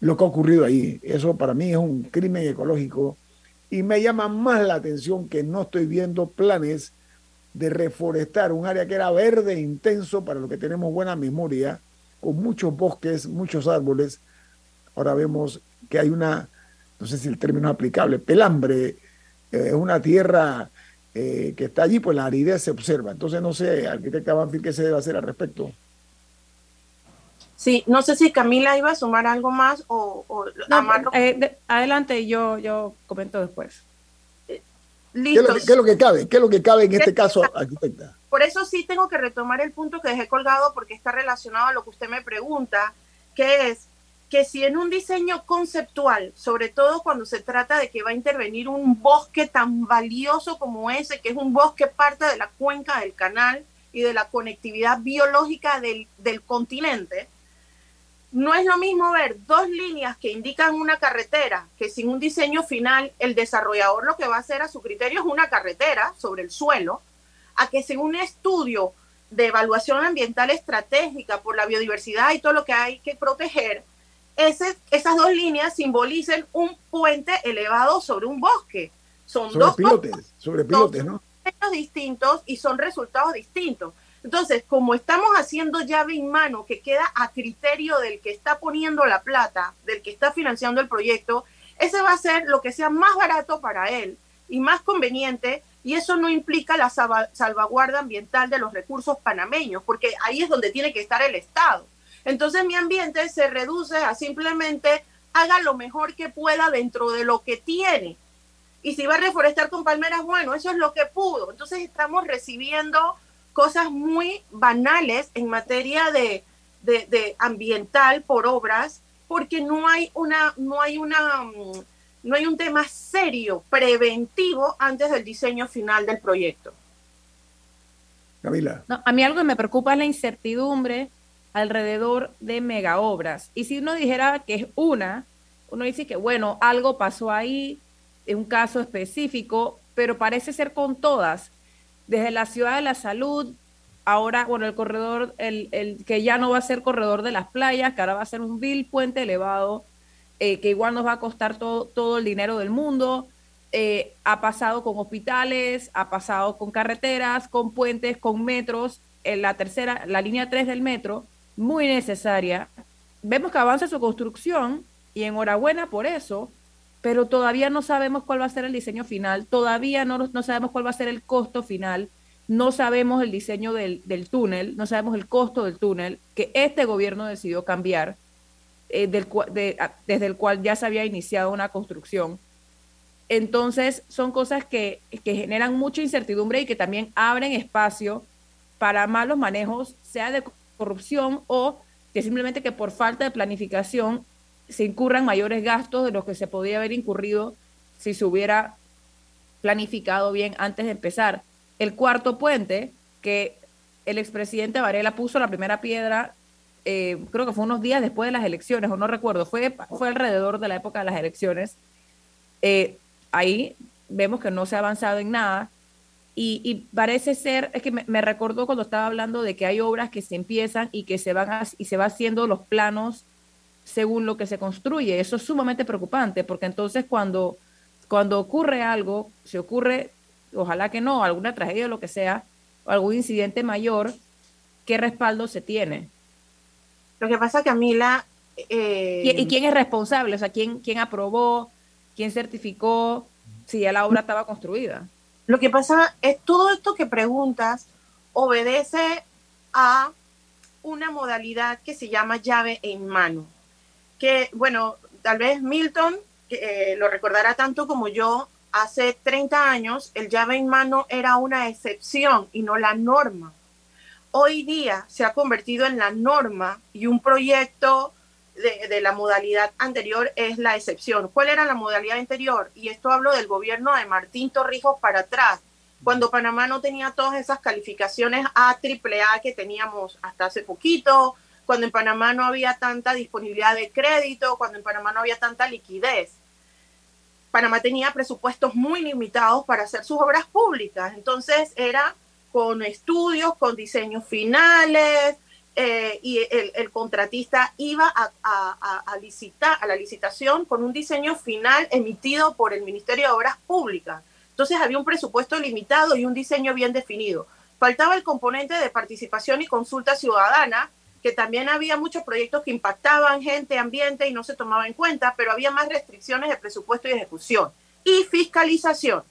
lo que ha ocurrido ahí. Eso para mí es un crimen ecológico y me llama más la atención que no estoy viendo planes de reforestar un área que era verde intenso para lo que tenemos buena memoria con muchos bosques, muchos árboles. Ahora vemos que hay una, no sé si el término es aplicable, pelambre, eh, es una tierra eh, que está allí, pues la aridez se observa. Entonces, no sé, arquitecta Banfield, ¿qué se debe hacer al respecto? Sí, no sé si Camila iba a sumar algo más o, eh, adelante, yo, yo comento después. ¿Qué es, lo que, ¿Qué es, lo que, cabe? ¿Qué es lo que cabe en este caso, arquitecta? Por eso sí tengo que retomar el punto que dejé colgado porque está relacionado a lo que usted me pregunta, que es que si en un diseño conceptual, sobre todo cuando se trata de que va a intervenir un bosque tan valioso como ese, que es un bosque parte de la cuenca del canal y de la conectividad biológica del, del continente, no es lo mismo ver dos líneas que indican una carretera, que sin un diseño final el desarrollador lo que va a hacer a su criterio es una carretera sobre el suelo, a que según un estudio de evaluación ambiental estratégica por la biodiversidad y todo lo que hay que proteger, ese, esas dos líneas simbolicen un puente elevado sobre un bosque. Son dos pilotes, sobre pilotes, ¿no? distintos y son resultados distintos. Entonces, como estamos haciendo llave en mano que queda a criterio del que está poniendo la plata, del que está financiando el proyecto, ese va a ser lo que sea más barato para él y más conveniente y eso no implica la salvaguarda ambiental de los recursos panameños, porque ahí es donde tiene que estar el Estado. Entonces mi ambiente se reduce a simplemente haga lo mejor que pueda dentro de lo que tiene. Y si va a reforestar con palmeras, bueno, eso es lo que pudo. Entonces estamos recibiendo cosas muy banales en materia de, de ambiental por obras, porque no hay una, no hay una mm, no hay un tema serio, preventivo, antes del diseño final del proyecto. Camila. a mí algo que me preocupa es la incertidumbre alrededor de megaobras. Y si uno dijera que es una, uno dice que, bueno, algo pasó ahí, en un caso específico, pero parece ser con todas. Desde la ciudad de la salud, ahora, bueno, el corredor, el, el que ya no va a ser corredor de las playas, que ahora va a ser un vil puente elevado eh, que igual nos va a costar todo, todo el dinero del mundo. Eh, ha pasado con hospitales, ha pasado con carreteras, con puentes, con metros. En la tercera, la línea 3 del metro, muy necesaria. Vemos que avanza su construcción y enhorabuena por eso, pero todavía no sabemos cuál va a ser el diseño final, todavía no, no sabemos cuál va a ser el costo final, no sabemos el diseño del, del túnel, no sabemos el costo del túnel que este gobierno decidió cambiar eh, desde el cual ya se había iniciado una construcción. Entonces, son cosas que, que generan mucha incertidumbre y que también abren espacio para malos manejos, sea de corrupción o que simplemente que por falta de planificación se incurran mayores gastos de los que se podía haber incurrido si se hubiera planificado bien antes de empezar. El cuarto puente, que el expresidente Varela puso la primera piedra eh, creo que fue unos días después de las elecciones, o no recuerdo, fue, fue alrededor de la época de las elecciones. Eh, ahí vemos que no se ha avanzado en nada. Y, parece ser, es que me, recordó cuando estaba hablando de que hay obras que se empiezan y que se van y se va haciendo los planos según lo que se construye. Eso es sumamente preocupante, porque entonces cuando, cuando ocurre algo, se ocurre ojalá que no, alguna tragedia o lo que sea, o algún incidente mayor, ¿qué respaldo se tiene? Lo que pasa, Camila... Eh... ¿Y, quién es responsable? O sea, ¿quién, ¿quién aprobó? ¿Quién certificó si ya la obra estaba construida? Lo que pasa es todo esto que preguntas obedece a una modalidad que se llama llave en mano. Que, bueno, tal vez Milton eh, lo recordará tanto como yo, hace 30 años el llave en mano era una excepción y no la norma. Hoy día se ha convertido en la norma y un proyecto de, de, la modalidad anterior es la excepción. ¿Cuál era la modalidad anterior? Y esto hablo del gobierno de Martín Torrijos para atrás, cuando Panamá no tenía todas esas calificaciones A, AAA que teníamos hasta hace poquito, cuando en Panamá no había tanta disponibilidad de crédito, cuando en Panamá no había tanta liquidez. Panamá tenía presupuestos muy limitados para hacer sus obras públicas, entonces era con estudios, con diseños finales, eh, y el, contratista iba a, licitar, a la licitación con un diseño final emitido por el Ministerio de Obras Públicas. Entonces había un presupuesto limitado y un diseño bien definido. Faltaba el componente de participación y consulta ciudadana, que también había muchos proyectos que impactaban gente, ambiente y no se tomaba en cuenta, pero había más restricciones de presupuesto y ejecución. Y fiscalización.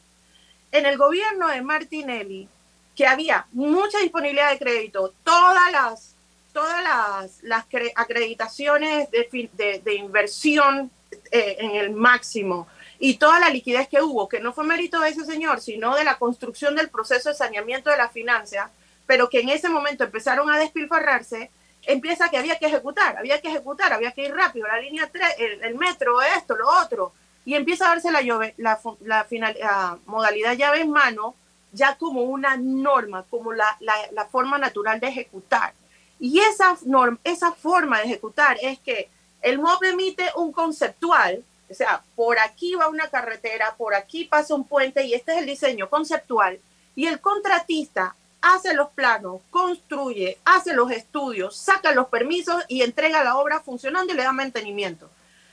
En el gobierno de Martinelli, que había mucha disponibilidad de crédito, todas las, todas las, las acreditaciones de, de, inversión eh, en el máximo, y toda la liquidez que hubo, que no fue mérito de ese señor, sino de la construcción del proceso de saneamiento de la financia, pero que en ese momento empezaron a despilfarrarse, empieza que había que ejecutar, había que ejecutar, había que ir rápido, la línea 3, el, metro, esto, lo otro, y empieza a darse la, la, la, final, modalidad llave en mano ya como una norma, como la, la forma natural de ejecutar. Y esa, norma, esa forma de ejecutar es que el MOP emite un conceptual o sea, por aquí va una carretera, por aquí pasa un puente y este es el diseño conceptual. Y el contratista hace los planos, construye, hace los estudios, saca los permisos y entrega la obra funcionando y le da mantenimiento.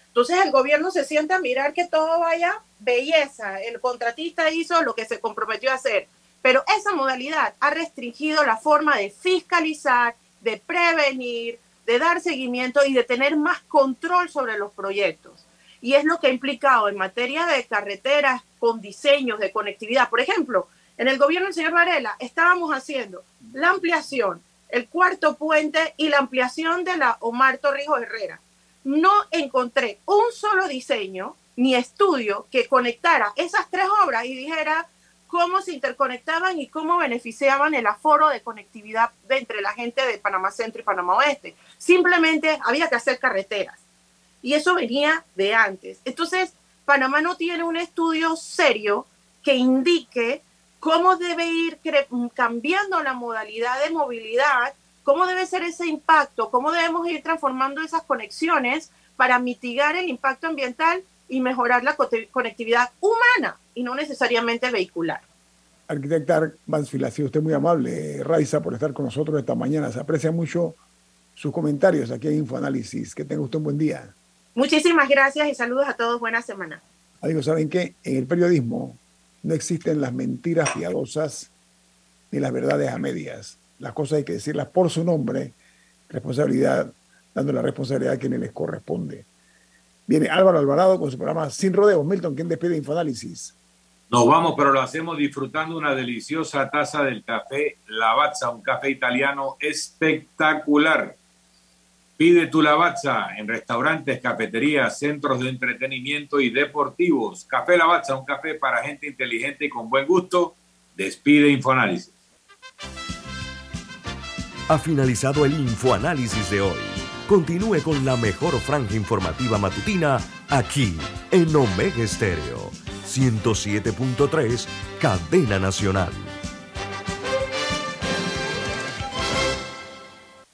Entonces el gobierno se siente a mirar que todo vaya belleza. El contratista hizo lo que se comprometió a hacer. Pero esa modalidad ha restringido la forma de fiscalizar, de prevenir, de dar seguimiento y de tener más control sobre los proyectos y es lo que ha implicado en materia de carreteras con diseños de conectividad. Por ejemplo, en el gobierno del señor Varela estábamos haciendo la ampliación, el cuarto puente y la ampliación de la Omar Torrijos Herrera. No encontré un solo diseño ni estudio que conectara esas tres obras y dijera cómo se interconectaban y cómo beneficiaban el aforo de conectividad entre la gente de Panamá Centro y Panamá Oeste. Simplemente había que hacer carreteras y eso venía de antes. Entonces, Panamá no tiene un estudio serio que indique cómo debe ir cambiando la modalidad de movilidad, cómo debe ser ese impacto, cómo debemos ir transformando esas conexiones para mitigar el impacto ambiental y mejorar la conectividad humana y no necesariamente vehicular. Arquitecta Mansfield, ha sido usted muy amable, Raiza, por estar con nosotros esta mañana. Se aprecia mucho sus comentarios aquí en Infoanálisis. Que tenga usted un buen día. Muchísimas gracias y saludos a todos. Buena semana. Amigos, ¿saben qué? En el periodismo no existen las mentiras piadosas ni las verdades a medias. Las cosas hay que decirlas por su nombre, responsabilidad, dando la responsabilidad a quienes les corresponde. Viene Álvaro Alvarado con su programa Sin Rodeos. Milton, ¿quién despide Infoanálisis? Nos vamos, pero lo hacemos disfrutando una deliciosa taza del café Lavazza, un café italiano espectacular Pide tu lavazza en restaurantes, cafeterías, centros de entretenimiento y deportivos. Café Lavazza, un café para gente inteligente y con buen gusto. Despide Infoanálisis. Ha finalizado el Infoanálisis de hoy. Continúe con la mejor franja informativa matutina aquí en Omega Estéreo 107.3, Cadena Nacional.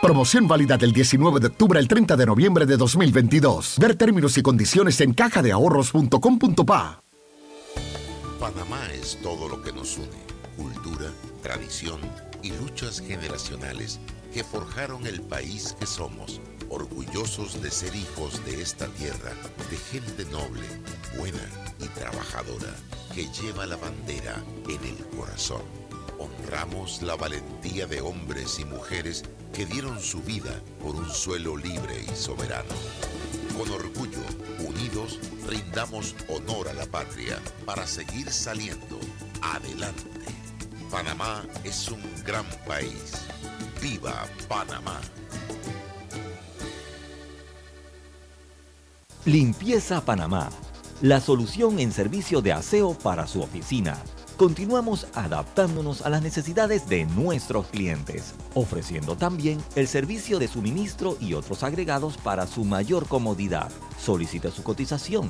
Promoción válida del 19 de octubre al 30 de noviembre de 2022. Ver términos y condiciones en cajadeahorros.com.pa. Panamá es todo lo que nos une. Cultura, tradición y luchas generacionales que forjaron el país que somos. Orgullosos de ser hijos de esta tierra, de gente noble, buena y trabajadora, que lleva la bandera en el corazón. Honramos la valentía de hombres y mujeres que dieron su vida por un suelo libre y soberano. Con orgullo, unidos, rindamos honor a la patria para seguir saliendo adelante. Panamá es un gran país. ¡Viva Panamá! Limpieza Panamá, la solución en servicio de aseo para su oficina continuamos adaptándonos a las necesidades de nuestros clientes, ofreciendo también el servicio de suministro y otros agregados para su mayor comodidad. Solicita su cotización